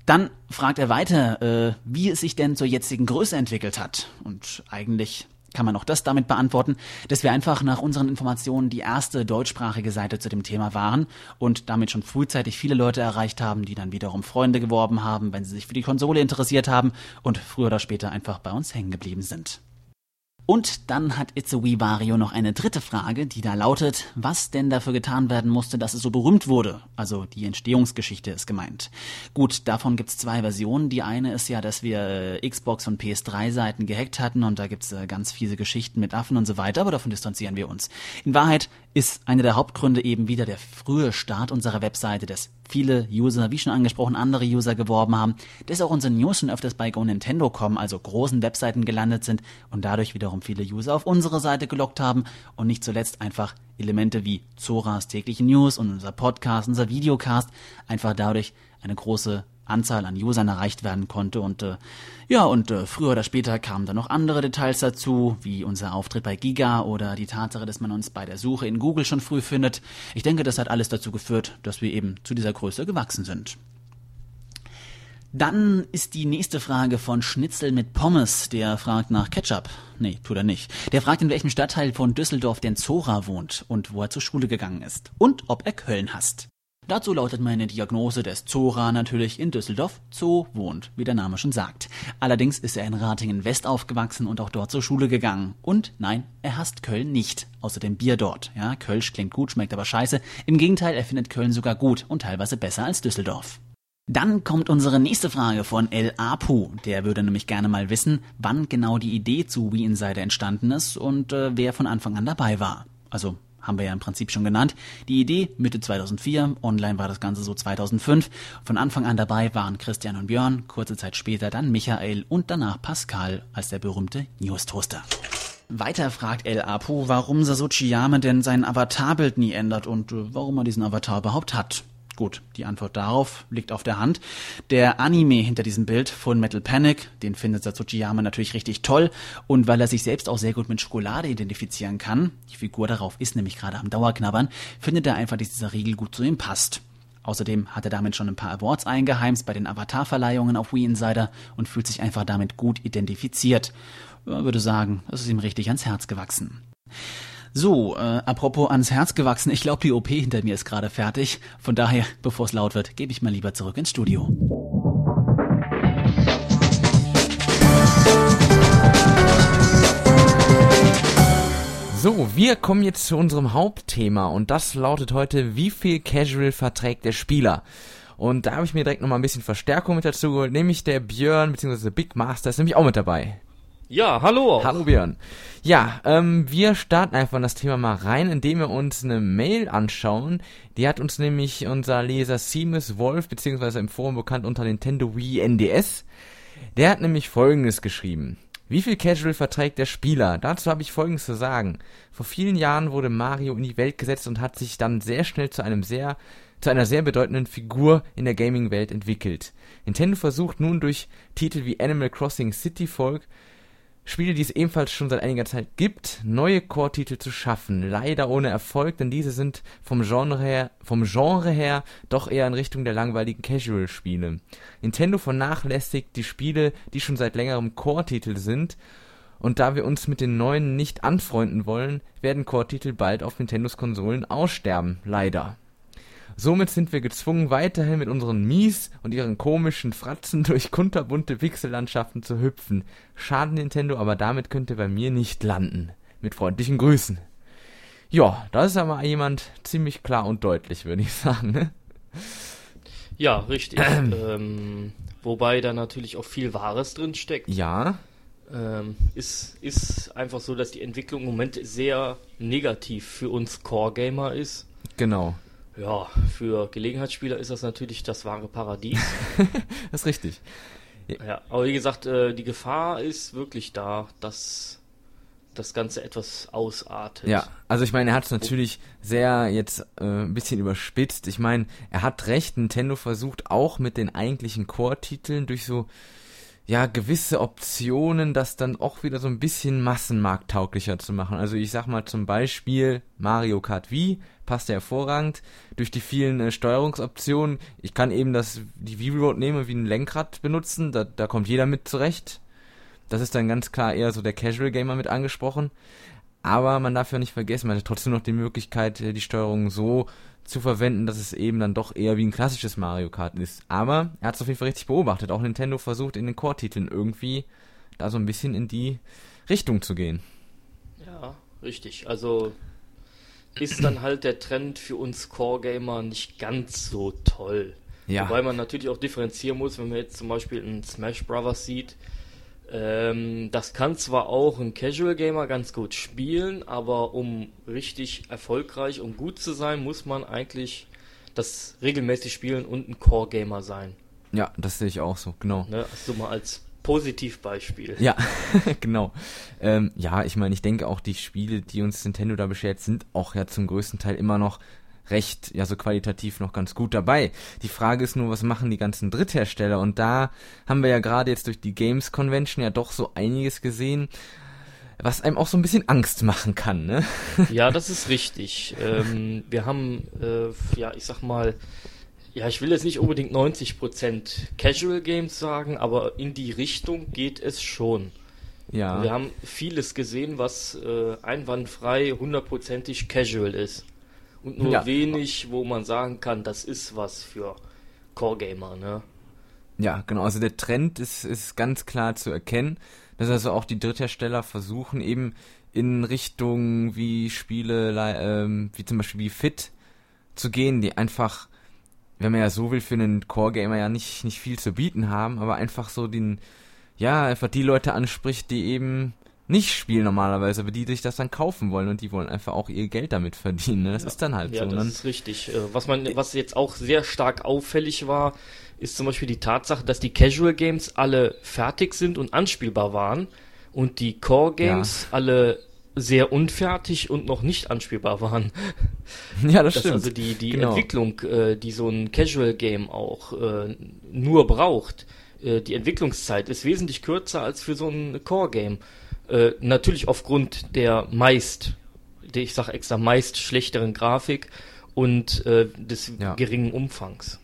C: Dann fragt er weiter, äh, wie es sich denn zur jetzigen Größe entwickelt hat. Und eigentlich kann man auch das damit beantworten, dass wir einfach nach unseren Informationen die erste deutschsprachige Seite zu dem Thema waren und damit schon frühzeitig viele Leute erreicht haben, die dann wiederum Freunde geworben haben, wenn sie sich für die Konsole interessiert haben und früher oder später einfach bei uns hängen geblieben sind. Und dann hat Wee Wario noch eine dritte Frage, die da lautet, was denn dafür getan werden musste, dass es so berühmt wurde. Also die Entstehungsgeschichte ist gemeint. Gut, davon gibt's zwei Versionen. Die eine ist ja, dass wir äh, Xbox und PS3-Seiten gehackt hatten und da gibt's äh, ganz fiese Geschichten mit Affen und so weiter, aber davon distanzieren wir uns. In Wahrheit ist einer der Hauptgründe eben wieder der frühe Start unserer Webseite, dass viele User, wie schon angesprochen, andere User geworben haben, dass auch unsere News schon öfters bei Go Nintendo kommen, also großen Webseiten gelandet sind und dadurch wiederum viele User auf unsere Seite gelockt haben und nicht zuletzt einfach Elemente wie Zoras tägliche News und unser Podcast, unser Videocast einfach dadurch eine große Anzahl an Usern erreicht werden konnte. Und äh, ja, und äh, früher oder später kamen dann noch andere Details dazu, wie unser Auftritt bei Giga oder die Tatsache, dass man uns bei der Suche in Google schon früh findet. Ich denke, das hat alles dazu geführt, dass wir eben zu dieser Größe gewachsen sind. Dann ist die nächste Frage von Schnitzel mit Pommes. Der fragt nach Ketchup. Nee, tut er nicht. Der fragt, in welchem Stadtteil von Düsseldorf denn Zora wohnt und wo er zur Schule gegangen ist. Und ob er Köln hasst. Dazu lautet meine Diagnose des Zora natürlich in Düsseldorf Zoo wohnt, wie der Name schon sagt. Allerdings ist er in Ratingen West aufgewachsen und auch dort zur Schule gegangen. Und nein, er hasst Köln nicht, außer dem Bier dort. Ja, Kölsch klingt gut, schmeckt aber scheiße. Im Gegenteil, er findet Köln sogar gut und teilweise besser als Düsseldorf. Dann kommt unsere nächste Frage von El Apu. Der würde nämlich gerne mal wissen, wann genau die Idee zu We Insider entstanden ist und äh, wer von Anfang an dabei war. Also haben wir ja im Prinzip schon genannt. Die Idee Mitte 2004, online war das Ganze so 2005. Von Anfang an dabei waren Christian und Björn, kurze Zeit später dann Michael und danach Pascal als der berühmte News Toaster. Weiter fragt El Apu, warum Sasuke Yame denn sein Avatarbild nie ändert und äh, warum er diesen Avatar überhaupt hat. Gut, die Antwort darauf liegt auf der Hand. Der Anime hinter diesem Bild, Full Metal Panic, den findet Satsujiyama natürlich richtig toll und weil er sich selbst auch sehr gut mit Schokolade identifizieren kann, die Figur darauf ist nämlich gerade am Dauerknabbern, findet er einfach, dass dieser Riegel gut zu ihm passt. Außerdem hat er damit schon ein paar Awards eingeheimst bei den Avatar-Verleihungen auf Wii Insider und fühlt sich einfach damit gut identifiziert. Ich würde sagen, das ist ihm richtig ans Herz gewachsen. So, äh, apropos ans Herz gewachsen, ich glaube, die OP hinter mir ist gerade fertig. Von daher, bevor es laut wird, gebe ich mal lieber zurück ins Studio.
B: So, wir kommen jetzt zu unserem Hauptthema und das lautet heute, wie viel Casual verträgt der Spieler? Und da habe ich mir direkt nochmal ein bisschen Verstärkung mit dazu geholt, nämlich der Björn bzw. Big Master ist nämlich auch mit dabei.
D: Ja, hallo.
B: Hallo Björn. Ja, ähm, wir starten einfach in das Thema mal rein, indem wir uns eine Mail anschauen. Die hat uns nämlich unser Leser Seamus Wolf, beziehungsweise im Forum bekannt unter Nintendo Wii NDS. Der hat nämlich folgendes geschrieben. Wie viel Casual verträgt der Spieler? Dazu habe ich folgendes zu sagen. Vor vielen Jahren wurde Mario in die Welt gesetzt und hat sich dann sehr schnell zu einem sehr zu einer sehr bedeutenden Figur in der Gaming-Welt entwickelt. Nintendo versucht nun durch Titel wie Animal Crossing City Folk Spiele, die es ebenfalls schon seit einiger Zeit gibt, neue Core-Titel zu schaffen. Leider ohne Erfolg, denn diese sind vom Genre her, vom Genre her doch eher in Richtung der langweiligen Casual-Spiele. Nintendo vernachlässigt die Spiele, die schon seit längerem Core-Titel sind, und da wir uns mit den neuen nicht anfreunden wollen, werden Core-Titel bald auf Nintendos Konsolen aussterben. Leider. Somit sind wir gezwungen, weiterhin mit unseren Mies und ihren komischen Fratzen durch kunterbunte Pixellandschaften zu hüpfen. Schade Nintendo, aber damit könnt ihr bei mir nicht landen. Mit freundlichen Grüßen. Ja, das ist aber jemand ziemlich klar und deutlich, würde ich sagen. Ne?
D: Ja, richtig. ähm, wobei da natürlich auch viel Wahres drin steckt.
B: Ja.
D: Ähm, ist, ist einfach so, dass die Entwicklung im Moment sehr negativ für uns Core-Gamer ist.
B: Genau.
D: Ja, für Gelegenheitsspieler ist das natürlich das wahre Paradies.
B: das ist richtig.
D: Ja, aber wie gesagt, äh, die Gefahr ist wirklich da, dass das Ganze etwas ausartet.
B: Ja, also ich meine, er hat es natürlich sehr jetzt äh, ein bisschen überspitzt. Ich meine, er hat recht, Nintendo versucht auch mit den eigentlichen Core-Titeln durch so ja, gewisse Optionen, das dann auch wieder so ein bisschen massenmarkttauglicher zu machen. Also ich sag mal zum Beispiel Mario Kart Wii passt ja hervorragend durch die vielen äh, Steuerungsoptionen. Ich kann eben das, die Wii Remote nehmen wie ein Lenkrad benutzen, da, da kommt jeder mit zurecht. Das ist dann ganz klar eher so der Casual Gamer mit angesprochen. Aber man darf ja nicht vergessen, man hat trotzdem noch die Möglichkeit, äh, die Steuerung so zu verwenden, dass es eben dann doch eher wie ein klassisches Mario Kart ist. Aber er hat es auf jeden Fall richtig beobachtet. Auch Nintendo versucht in den Core-Titeln irgendwie da so ein bisschen in die Richtung zu gehen.
D: Ja, richtig. Also ist dann halt der Trend für uns Core-Gamer nicht ganz so toll. Ja. Wobei man natürlich auch differenzieren muss, wenn man jetzt zum Beispiel einen Smash Brothers sieht, ähm, das kann zwar auch ein Casual Gamer ganz gut spielen, aber um richtig erfolgreich und gut zu sein, muss man eigentlich das regelmäßig spielen und ein Core Gamer sein.
B: Ja, das sehe ich auch so, genau.
D: Ne, also mal als Positivbeispiel.
B: Ja, genau. Ähm, ja, ich meine, ich denke auch die Spiele, die uns Nintendo da beschert, sind auch ja zum größten Teil immer noch recht, ja, so qualitativ noch ganz gut dabei. Die Frage ist nur, was machen die ganzen Dritthersteller? Und da haben wir ja gerade jetzt durch die Games Convention ja doch so einiges gesehen, was einem auch so ein bisschen Angst machen kann, ne?
D: Ja, das ist richtig. ähm, wir haben, äh, ja, ich sag mal, ja, ich will jetzt nicht unbedingt 90% Casual Games sagen, aber in die Richtung geht es schon. Ja. Wir haben vieles gesehen, was äh, einwandfrei, hundertprozentig casual ist und nur ja. wenig, wo man sagen kann, das ist was für Core-Gamer, ne?
B: Ja, genau. Also der Trend ist, ist ganz klar zu erkennen, dass also auch die Dritthersteller versuchen eben in Richtung wie Spiele, ähm, wie zum Beispiel wie Fit zu gehen, die einfach, wenn man ja so will, für einen Core-Gamer ja nicht, nicht viel zu bieten haben, aber einfach so den, ja, einfach die Leute anspricht, die eben nicht spielen normalerweise, aber die sich das dann kaufen wollen und die wollen einfach auch ihr Geld damit verdienen. Ne? Das ja. ist dann halt
D: ja,
B: so.
D: Ja, das
B: ne?
D: ist richtig. Äh, was man, was jetzt auch sehr stark auffällig war, ist zum Beispiel die Tatsache, dass die Casual Games alle fertig sind und anspielbar waren und die Core Games ja. alle sehr unfertig und noch nicht anspielbar waren.
B: Ja, das, das stimmt.
D: Also die, die genau. Entwicklung, äh, die so ein Casual Game auch äh, nur braucht, die Entwicklungszeit ist wesentlich kürzer als für so ein Core Game. Äh, natürlich aufgrund der meist, ich sage extra meist schlechteren Grafik und äh, des ja. geringen Umfangs.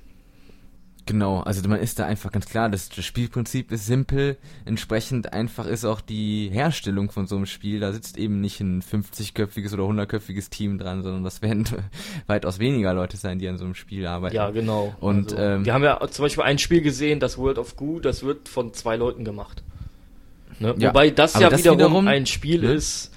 B: Genau, also man ist da einfach ganz klar, das, das Spielprinzip ist simpel, entsprechend einfach ist auch die Herstellung von so einem Spiel, da sitzt eben nicht ein 50-köpfiges oder 100-köpfiges Team dran, sondern das werden weitaus weniger Leute sein, die an so einem Spiel arbeiten.
D: Ja, genau.
B: Und
D: also, ähm, wir haben ja zum Beispiel ein Spiel gesehen, das World of Goo, das wird von zwei Leuten gemacht. Ne? Ja, Wobei das ja das wiederum, wiederum, ein Spiel ne? ist,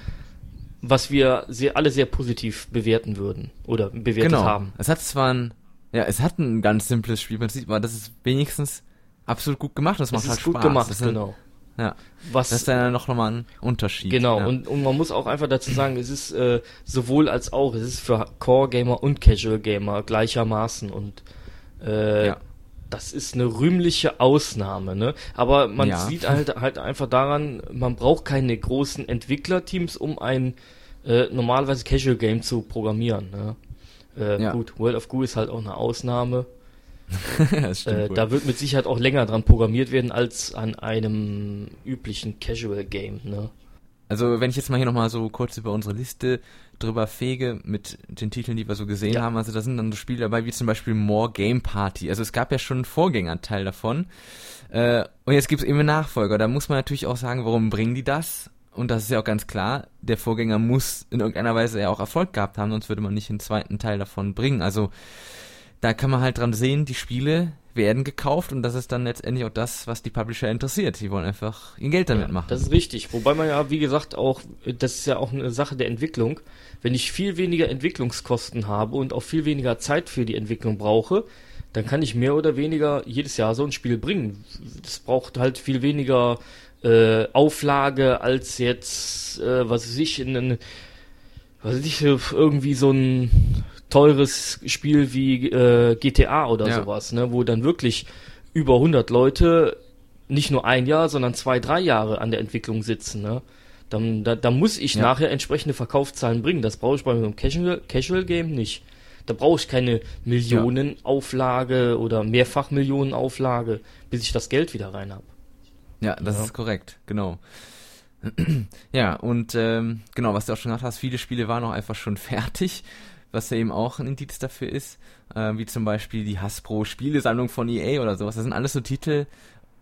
D: was wir sehr, alle sehr positiv bewerten würden oder bewertet genau. haben.
B: Es hat zwar ein, ja, es hat ein ganz simples Spielprinzip, aber das ist wenigstens absolut gut gemacht. Das macht es halt Spaß. gut
D: gemacht, das genau.
B: Ist, ja, was, das ist dann noch nochmal ein Unterschied.
D: Genau,
B: ja.
D: und, und man muss auch einfach dazu sagen, es ist äh, sowohl als auch, es ist für Core-Gamer und Casual-Gamer gleichermaßen und äh, ja das ist eine rühmliche Ausnahme, ne? Aber man ja. sieht halt, halt einfach daran, man braucht keine großen Entwicklerteams, um ein äh, normalerweise Casual Game zu programmieren, ne? Äh, ja. Gut, World of Goo ist halt auch eine Ausnahme. äh, da wird mit Sicherheit auch länger dran programmiert werden als an einem üblichen Casual Game, ne?
B: Also wenn ich jetzt mal hier nochmal so kurz über unsere Liste drüber fege mit den Titeln, die wir so gesehen ja. haben, also da sind dann so Spiele dabei wie zum Beispiel More Game Party. Also es gab ja schon einen Vorgängerteil davon äh, und jetzt gibt es eben einen Nachfolger. Da muss man natürlich auch sagen, warum bringen die das? Und das ist ja auch ganz klar, der Vorgänger muss in irgendeiner Weise ja auch Erfolg gehabt haben, sonst würde man nicht einen zweiten Teil davon bringen. Also da kann man halt dran sehen, die Spiele werden gekauft und das ist dann letztendlich auch das, was die Publisher interessiert. Die wollen einfach ihr Geld damit ja, machen.
D: Das ist richtig. Wobei man ja, wie gesagt, auch, das ist ja auch eine Sache der Entwicklung. Wenn ich viel weniger Entwicklungskosten habe und auch viel weniger Zeit für die Entwicklung brauche, dann kann ich mehr oder weniger jedes Jahr so ein Spiel bringen. Das braucht halt viel weniger äh, Auflage als jetzt, äh, was weiß ich, in einen, was weiß ich, irgendwie so ein teures Spiel wie äh, GTA oder ja. sowas, ne, wo dann wirklich über 100 Leute nicht nur ein Jahr, sondern zwei, drei Jahre an der Entwicklung sitzen, ne? Dann, da, da muss ich ja. nachher entsprechende Verkaufszahlen bringen. Das brauche ich bei einem Casual, Casual Game nicht. Da brauche ich keine Millionenauflage ja. oder Mehrfachmillionenauflage, bis ich das Geld wieder rein habe.
B: Ja, das
D: Ja.
B: ist korrekt, genau. ja, und ähm, genau, was du auch schon gesagt hast, viele Spiele waren auch einfach schon fertig, was ja eben auch ein Indiz dafür ist, äh, wie zum Beispiel die Hasbro Spielesammlung von EA oder sowas. Das sind alles so Titel,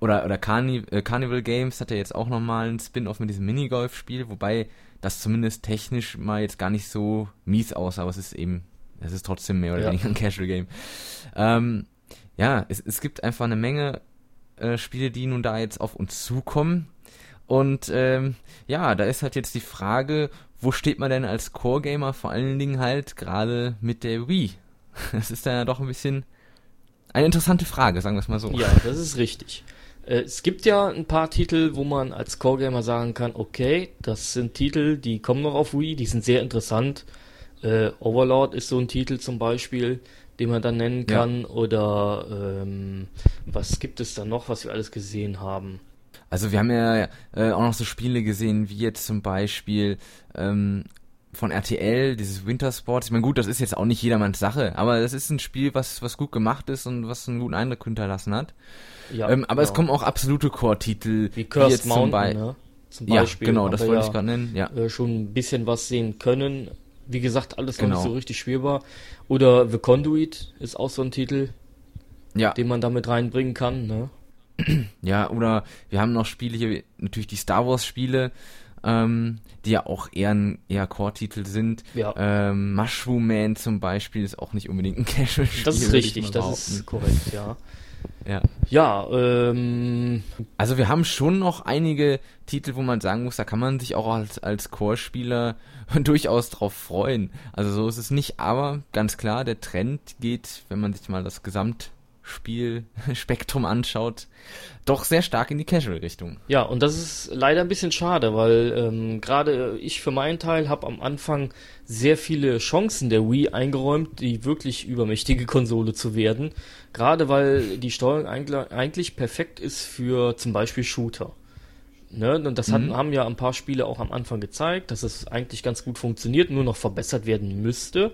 B: oder, oder Carni äh, Carnival Games hat ja jetzt auch nochmal einen Spin-off mit diesem Minigolf-Spiel, wobei das zumindest technisch mal jetzt gar nicht so mies aussah, aber es ist eben, es ist trotzdem mehr oder
D: Ja.
B: weniger ein Casual-Game. Ähm, ja, es, es gibt einfach eine Menge äh, Spiele, die nun da jetzt auf uns zukommen. Und ähm, ja, da ist halt jetzt die Frage, wo steht man denn als Core-Gamer vor allen Dingen halt gerade mit der Wii? Das ist dann ja doch ein bisschen eine interessante Frage, sagen wir es mal so.
D: Ja, das ist richtig. Äh, Es gibt ja ein paar Titel, wo man als Core-Gamer sagen kann, okay, das sind Titel, die kommen noch auf Wii, die sind sehr interessant. Äh, Overlord ist so ein Titel zum Beispiel, den man dann nennen
B: Ja.
D: kann. Oder ähm, was gibt es da noch, was wir alles gesehen haben?
B: Also wir haben ja äh, auch noch so Spiele gesehen, wie jetzt zum Beispiel ähm, von RTL, dieses Wintersport. Ich meine, gut, das ist jetzt auch nicht jedermanns Sache, aber das ist ein Spiel, was, was gut gemacht ist und was einen guten Eindruck hinterlassen hat.
D: Ja,
B: ähm, aber es
D: genau.
B: kommen auch absolute Core-Titel,
D: wie Cursed
B: jetzt zum
D: Mountain,
B: Bei-
D: ne? Zum
B: Ja,
D: Beispiel.
B: genau,
D: haben
B: das wollte
D: ja,
B: ich gerade nennen, ja.
D: äh, schon ein bisschen was sehen können. Wie gesagt, alles noch
B: Genau.
D: nicht so richtig spielbar. Oder The Conduit ist auch so ein Titel,
B: Ja,
D: den man damit reinbringen kann. Ne?
B: ja, oder wir haben noch Spiele hier, natürlich die Star Wars Spiele, ähm, die ja auch eher, ein- eher Core-Titel sind.
D: Ja.
B: Ähm, Mushroom Man zum Beispiel ist auch nicht unbedingt ein Casual-Spiel.
D: Das ist richtig, das
B: behaupten.
D: ist korrekt, ja.
B: Ja.
D: Ja, ähm,
B: Also wir haben schon noch einige Titel, wo man sagen muss, da kann man sich auch als, als Core-Spieler durchaus drauf freuen. Also so ist es nicht, aber ganz klar, der Trend geht, wenn man sich mal das Gesamtspielspektrum anschaut, doch sehr stark in die Casual-Richtung.
D: ja, und das ist leider ein bisschen schade, weil ähm, gerade ich für meinen Teil habe am Anfang sehr viele Chancen der Wii eingeräumt, die wirklich übermächtige Konsole zu werden. Gerade weil die Steuerung eigentlich, eigentlich perfekt ist für zum Beispiel Shooter. Ne? Und das hatten,
B: Mhm.
D: haben ja ein paar Spiele auch am Anfang gezeigt, dass es eigentlich ganz gut funktioniert, nur noch verbessert werden müsste.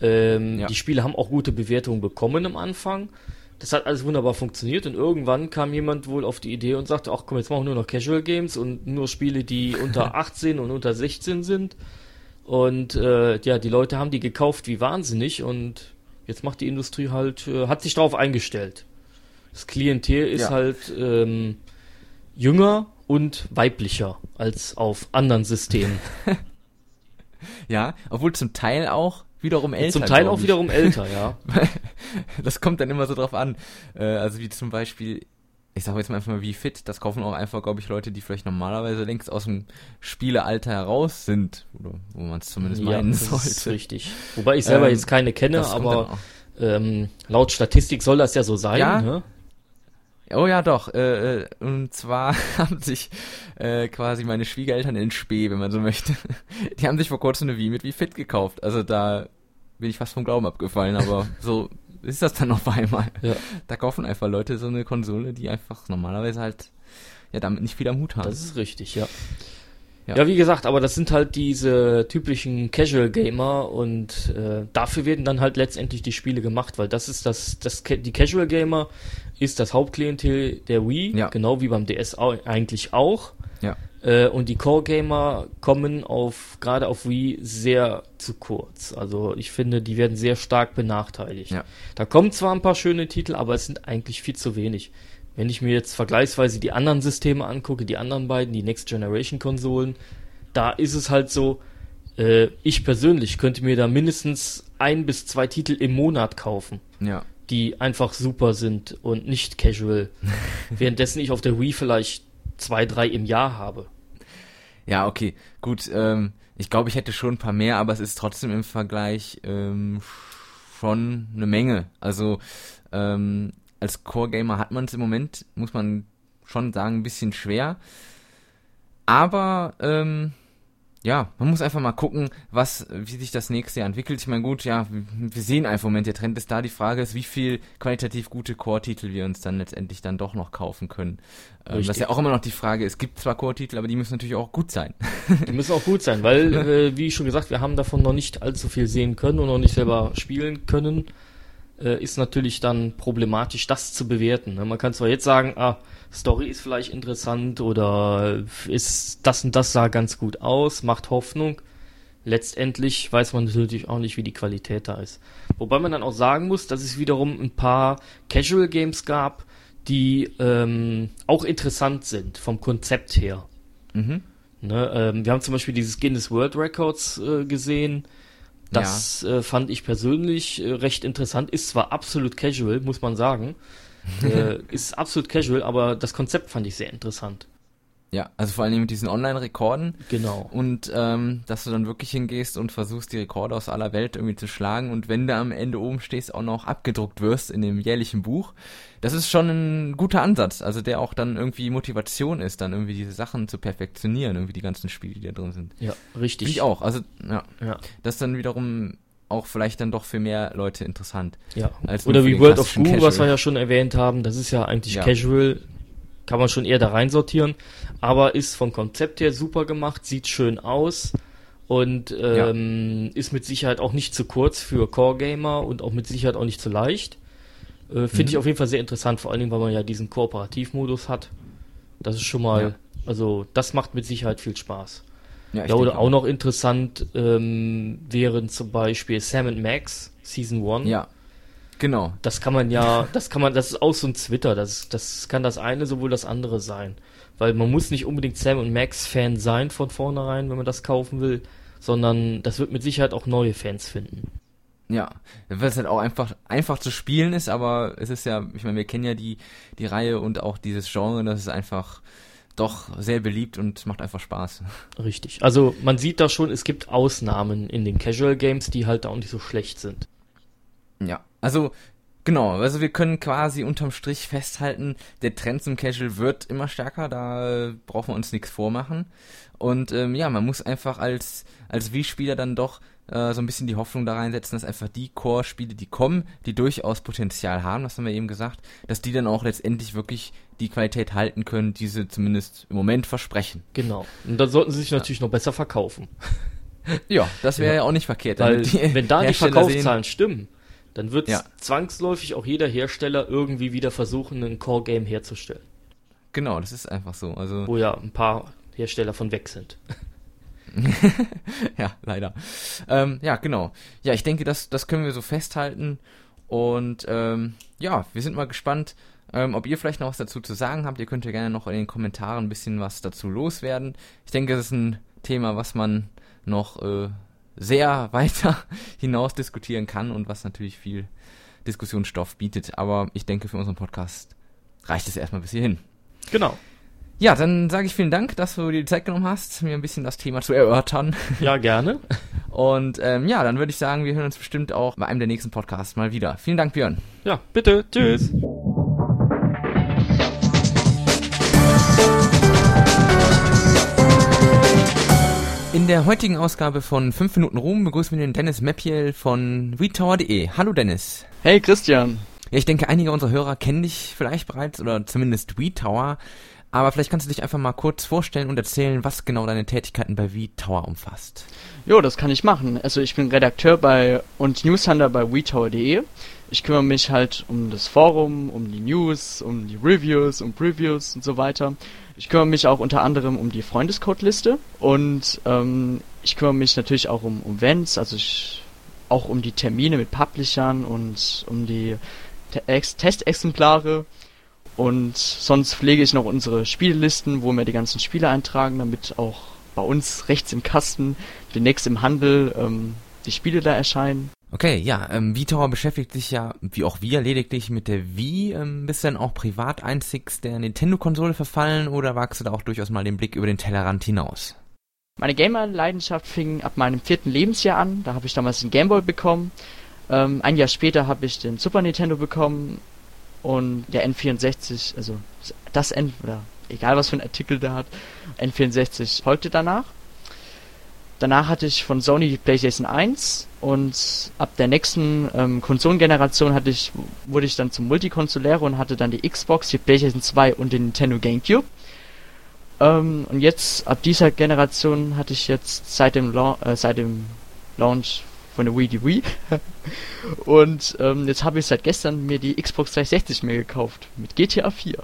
D: Ähm,
B: Ja.
D: Die Spiele haben auch gute Bewertungen bekommen am Anfang. Das hat alles wunderbar funktioniert und irgendwann kam jemand wohl auf die Idee und sagte, ach komm, jetzt machen wir nur noch Casual Games und nur Spiele, die unter 18 und unter 16 sind. Und äh, ja, die Leute haben die gekauft wie wahnsinnig und jetzt macht die Industrie halt, äh, hat sich darauf eingestellt. Das Klientel ist
B: Ja.
D: halt ähm, jünger und weiblicher als auf anderen Systemen.
B: Ja, obwohl zum Teil auch wiederum älter.
D: Zum Teil auch wiederum älter, ja.
B: Das kommt dann immer so drauf an. Äh, also wie zum Beispiel, ich sage jetzt mal einfach mal wie fit, das kaufen auch einfach, glaube ich, Leute, die vielleicht normalerweise längst aus dem Spielealter heraus sind. Oder wo man es zumindest meinen
D: das ist
B: sollte.
D: richtig. Wobei ich selber
B: Ähm,
D: jetzt keine kenne, aber ähm, laut Statistik soll das ja so sein.
B: Ja.
D: Ne?
B: Oh ja, doch. Äh, äh, und zwar haben sich äh, quasi meine Schwiegereltern in Spee, wenn man so möchte, die haben sich vor kurzem eine Wii mit Wie Fit gekauft. Also da bin ich fast vom Glauben abgefallen, aber so ist das dann auf einmal.
D: Ja.
B: Da kaufen einfach Leute so eine Konsole, die einfach normalerweise halt ja damit nicht viel am Hut haben.
D: Das ist richtig, ja.
B: Ja.
D: ja. wie gesagt, aber das sind halt diese typischen Casual Gamer und äh, dafür werden dann halt letztendlich die Spiele gemacht, weil das ist das, das die Casual Gamer ist das Hauptklientel der Wii,
B: Ja.
D: genau wie beim DS eigentlich auch.
B: ja.
D: Äh, und die Core Gamer kommen auf gerade auf Wii sehr zu kurz. Also ich finde, die werden sehr stark benachteiligt.
B: Ja.
D: Da kommen zwar ein paar schöne Titel, aber es sind eigentlich viel zu wenig. Wenn ich mir jetzt vergleichsweise die anderen Systeme angucke, die anderen beiden, die Next Generation Konsolen, da ist es halt so, äh, ich persönlich könnte mir da mindestens ein bis zwei Titel im Monat kaufen
B: Ja.
D: Die einfach super sind und nicht casual. Währenddessen ich auf der Wii vielleicht zwei, drei im Jahr habe.
B: Ja, okay, gut. Ähm, ich glaube, ich hätte schon ein paar mehr, aber es ist trotzdem im Vergleich ähm, schon eine Menge. Also ähm, als Core-Gamer hat man es im Moment, muss man schon sagen, ein bisschen schwer. Aber ähm, ja, man muss einfach mal gucken, was, wie sich das nächste Jahr entwickelt. Ich meine, gut, ja, wir sehen einfach im Moment, der Trend ist da. Die Frage ist, wie viel qualitativ gute Core-Titel wir uns dann letztendlich dann doch noch kaufen können. Ähm, ist ja auch immer noch die Frage. Es gibt zwar Core-Titel, aber die müssen natürlich auch gut sein.
D: Die müssen auch gut sein, weil, äh, wie schon gesagt, wir haben davon noch nicht allzu viel sehen können und noch nicht selber spielen können. Äh, ist natürlich dann problematisch, das zu bewerten. Ne? Man kann zwar jetzt sagen, ah, Story ist vielleicht interessant oder ist das und das sah ganz gut aus, macht Hoffnung. Letztendlich weiß man natürlich auch nicht, wie die Qualität da ist. Wobei man dann auch sagen muss, dass es wiederum ein paar Casual Games gab, die ähm, auch interessant sind vom Konzept her.
B: Mhm.
D: Ne, ähm, wir haben zum Beispiel dieses Guinness World Records äh, gesehen. Das ja. äh, fand ich persönlich äh, recht interessant. Ist zwar absolut casual, muss man sagen. Äh, ist absolut casual, aber das Konzept fand ich sehr interessant.
B: Ja, also vor allem mit diesen Online-Rekorden.
D: Genau.
B: Und ähm, dass du dann wirklich hingehst und versuchst, die Rekorde aus aller Welt irgendwie zu schlagen und wenn du am Ende oben stehst, auch noch abgedruckt wirst in dem jährlichen Buch. Das ist schon ein guter Ansatz, also der auch dann irgendwie Motivation ist, dann irgendwie diese Sachen zu perfektionieren, irgendwie die ganzen Spiele, die da drin sind.
D: Ja, richtig.
B: Ich auch, also ja. ja. Das dann wiederum auch vielleicht dann doch für mehr Leute interessant.
D: Ja. Oder wie World of Goo, was wir ja schon erwähnt haben, das ist ja eigentlich ja. Casual, kann man schon eher da reinsortieren, aber ist vom Konzept her super gemacht, sieht schön aus und ähm, ja. ist mit Sicherheit auch nicht zu kurz für Core-Gamer und auch mit Sicherheit auch nicht zu leicht. Äh, Finde mhm. ich auf jeden Fall sehr interessant, vor allen Dingen, weil man ja diesen Kooperativmodus hat. Das ist schon mal, ja. also das macht mit Sicherheit viel Spaß. Ja, ja oder auch, auch noch interessant ähm, wären zum Beispiel Sam Max Season 1.
B: Ja. Genau.
D: Das kann man ja, das kann man, das ist auch so ein Twitter, das, das kann das eine sowohl das andere sein. Weil man muss nicht unbedingt Sam und Max Fan sein von vornherein, wenn man das kaufen will, sondern das wird mit Sicherheit auch neue Fans finden.
B: Ja, weil es halt auch einfach einfach zu spielen ist, aber es ist ja, ich meine, wir kennen ja die die Reihe und auch dieses Genre, das ist einfach doch sehr beliebt und macht einfach Spaß.
D: Richtig. Also man sieht da schon, es gibt Ausnahmen in den Casual Games, die halt auch nicht so schlecht sind.
B: Ja, also genau, also wir können quasi unterm Strich festhalten, der Trend zum Casual wird immer stärker, da brauchen wir uns nichts vormachen. Und ähm, ja, man muss einfach als als Wii-Spieler dann doch äh, so ein bisschen die Hoffnung da reinsetzen, dass einfach die Core-Spiele, die kommen, die durchaus Potenzial haben, das haben wir eben gesagt, dass die dann auch letztendlich wirklich die Qualität halten können, die sie zumindest im Moment versprechen.
D: Genau. Und dann sollten sie sich natürlich ja. noch besser verkaufen.
B: Ja, das wäre ja. ja. auch nicht verkehrt.
D: Weil, wenn da die Verkaufszahlen sehen, stimmen, dann wird ja. zwangsläufig auch jeder Hersteller irgendwie wieder versuchen, ein Core-Game herzustellen.
B: Genau, das ist einfach so. Also
D: Wo ja ein paar Hersteller von weg sind.
B: ja, leider. Ähm, ja, genau. Ja, ich denke, das, das können wir so festhalten. Und ähm, ja, wir sind mal gespannt, ähm, ob ihr vielleicht noch was dazu zu sagen habt. Ihr könnt ja gerne noch in den Kommentaren ein bisschen was dazu loswerden. Ich denke, das ist ein Thema, was man noch äh, sehr weiter hinaus diskutieren kann und was natürlich viel Diskussionsstoff bietet. Aber ich denke, für unseren Podcast reicht es erstmal bis hierhin.
D: Genau.
B: Ja, dann sage ich vielen Dank, dass du dir die Zeit genommen hast, mir ein bisschen das Thema zu erörtern.
D: Ja, gerne.
B: Und ähm, ja, dann würde ich sagen, wir hören uns bestimmt auch bei einem der nächsten Podcasts mal wieder. Vielen Dank, Björn.
D: Ja, bitte. Tschüss.
B: In der heutigen Ausgabe von 5 Minuten Ruhm begrüßen wir den Dennis Meppiel von WeTower.de. Hallo Dennis.
E: Hey Christian.
B: Ich denke, einige unserer Hörer kennen dich vielleicht bereits oder zumindest WeTower. Aber vielleicht kannst du dich einfach mal kurz vorstellen und erzählen, was genau deine Tätigkeiten bei WeTower umfasst.
E: Jo, das kann ich machen. Also ich bin Redakteur bei und Newshunter bei WeTower.de. Ich kümmere mich halt um das Forum, um die News, um die Reviews, um Previews und so weiter. Ich kümmere mich auch unter anderem um die Freundescode-Liste und ähm, ich kümmere mich natürlich auch um, Events, also ich, auch um die Termine mit Publishern und um die Te Testexemplare und sonst pflege ich noch unsere Spiellisten, wo wir die ganzen Spiele eintragen, damit auch bei uns rechts im Kasten, demnächst im Handel, ähm, die Spiele da erscheinen.
B: Okay, ja, ähm, VTower beschäftigt sich ja, wie auch wir, lediglich mit der Wii. Ähm, bist du denn auch privat einzigst der Nintendo-Konsole verfallen oder wagst du da auch durchaus mal den Blick über den Tellerrand hinaus?
E: Meine Gamer-Leidenschaft fing ab meinem vierten Lebensjahr an. Da habe ich damals den Gameboy bekommen. Ähm, ein Jahr später habe ich den Super Nintendo bekommen und der N64, also das N, oder egal was für ein Artikel der hat, N64 folgte danach. Danach hatte ich von Sony die PlayStation 1 und ab der nächsten ähm, Konsolengeneration hatte ich, wurde ich dann zum Multikonsoläre und hatte dann die Xbox, die PlayStation 2 und den Nintendo GameCube. Ähm, und jetzt, ab dieser Generation hatte ich jetzt seit dem, La äh, seit dem Launch von der Wii die Wii. und ähm, jetzt habe ich seit gestern mir die Xbox 360 mehr gekauft mit GTA 4.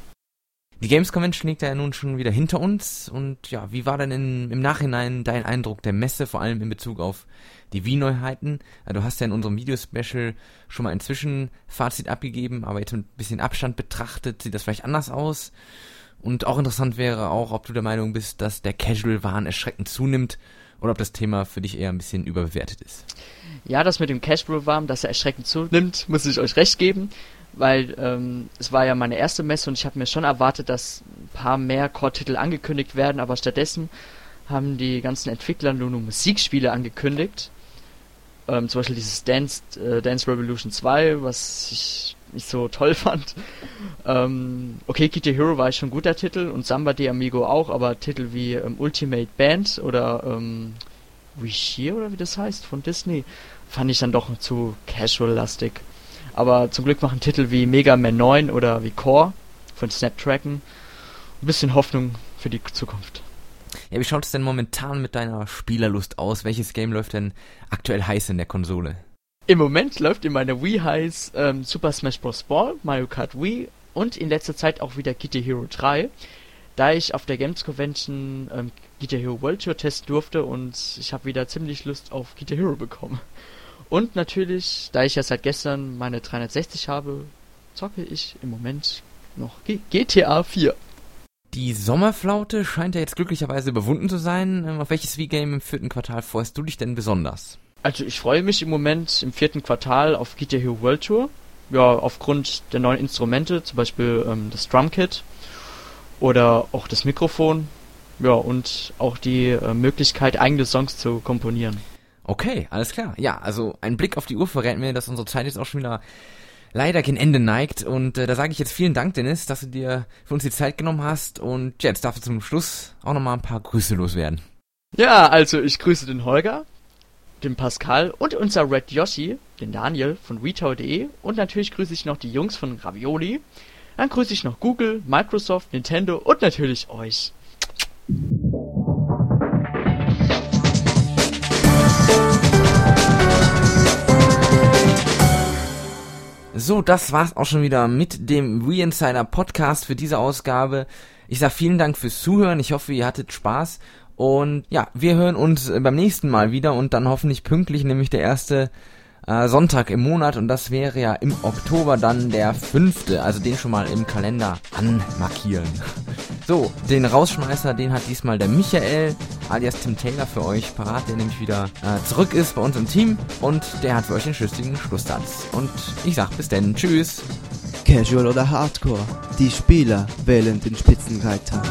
B: Die Games Convention liegt ja nun schon wieder hinter uns und ja, wie war denn in, im Nachhinein dein Eindruck der Messe, vor allem in Bezug auf die Wii-Neuheiten? Du hast ja in unserem Videospecial schon mal ein Zwischenfazit abgegeben, aber jetzt mit ein bisschen Abstand betrachtet, sieht das vielleicht anders aus. Und auch interessant wäre auch, ob du der Meinung bist, dass der Casual-Wahn erschreckend zunimmt oder ob das Thema für dich eher ein bisschen überbewertet ist.
E: Ja, das mit dem Casual-Wahn, dass er erschreckend zunimmt, muss ich euch recht geben weil ähm, es war ja meine erste Messe und ich habe mir schon erwartet, dass ein paar mehr Core-Titel angekündigt werden, aber stattdessen haben die ganzen Entwickler nur nur Musikspiele angekündigt. Ähm, zum Beispiel dieses Dance, äh, Dance Revolution 2, was ich nicht so toll fand. Ähm, okay, Kitty Hero war schon ein guter Titel und Samba de Amigo auch, aber Titel wie ähm, Ultimate Band oder ähm, Wish oder wie das heißt von Disney fand ich dann doch zu casual-lastig. Aber zum Glück machen Titel wie Mega Man 9 oder wie Core von Snapdragon ein bisschen Hoffnung für die Zukunft.
B: Ja, wie schaut es denn momentan mit deiner Spielerlust aus? Welches Game läuft denn aktuell heiß in der Konsole?
E: Im Moment läuft in meiner Wii heiß ähm, Super Smash Bros. Ball, Mario Kart Wii und in letzter Zeit auch wieder Guitar Hero 3, da ich auf der Games Convention ähm, Guitar Hero World Tour testen durfte und ich habe wieder ziemlich Lust auf Guitar Hero bekommen. Und natürlich, da ich ja seit gestern meine 360 habe, zocke ich im Moment noch GTA 4.
B: Die Sommerflaute scheint ja jetzt glücklicherweise überwunden zu sein. Ähm, auf welches Wii-Game im vierten Quartal freust du dich denn besonders?
E: Also ich freue mich im Moment im vierten Quartal auf GTA Hero World Tour. Ja, aufgrund der neuen Instrumente, zum Beispiel ähm, das Drumkit oder auch das Mikrofon. Ja, und auch die äh, Möglichkeit, eigene Songs zu komponieren.
B: Okay, alles klar. Ja, also ein Blick auf die Uhr verrät mir, dass unsere Zeit jetzt auch schon wieder leider kein Ende neigt. Und äh, da sage ich jetzt vielen Dank, Dennis, dass du dir für uns die Zeit genommen hast. Und ja, jetzt darfst du zum Schluss auch nochmal ein paar Grüße loswerden.
E: Ja, also ich grüße den Holger, den Pascal und unser Red Yoshi, den Daniel von Retail.de und natürlich grüße ich noch die Jungs von Ravioli. Dann grüße ich noch Google, Microsoft, Nintendo und natürlich euch.
B: So, das war's auch schon wieder mit dem Wii Insider Podcast für diese Ausgabe. Ich sag vielen Dank fürs Zuhören. Ich hoffe, ihr hattet Spaß. Und ja, wir hören uns beim nächsten Mal wieder und dann hoffentlich pünktlich, nämlich der erste äh, Sonntag im Monat und das wäre ja im Oktober dann der fünfte, also den schon mal im Kalender anmarkieren. So, den Rausschmeißer, den hat diesmal der Michael, alias Tim Taylor für euch parat, der nämlich wieder äh, zurück ist bei uns im Team und der hat für euch den schlüssigen Schlusssatz. Und ich sag bis denn, tschüss.
F: Casual oder Hardcore, die Spieler wählen den Spitzenreiter.